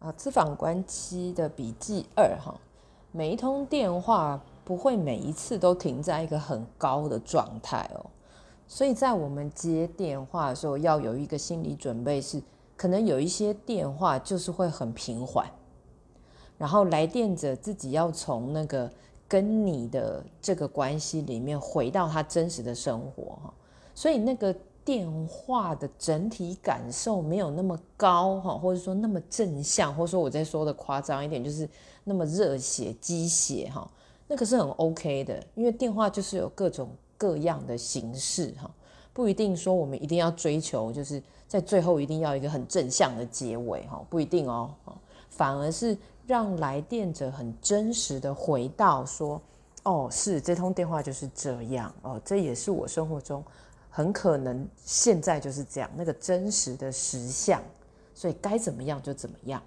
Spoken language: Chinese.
啊，咨访官七的笔记二哈，每一通电话不会每一次都停在一个很高的状态哦，所以在我们接电话的时候，要有一个心理准备，是可能有一些电话就是会很平缓，然后来电者自己要从那个跟你的这个关系里面回到他真实的生活哈，所以那个。电话的整体感受没有那么高哈，或者说那么正向，或者说我在说的夸张一点，就是那么热血鸡血哈，那个是很 OK 的，因为电话就是有各种各样的形式哈，不一定说我们一定要追求，就是在最后一定要一个很正向的结尾哈，不一定哦，反而是让来电者很真实的回到说，哦，是这通电话就是这样哦，这也是我生活中。很可能现在就是这样，那个真实的实相，所以该怎么样就怎么样。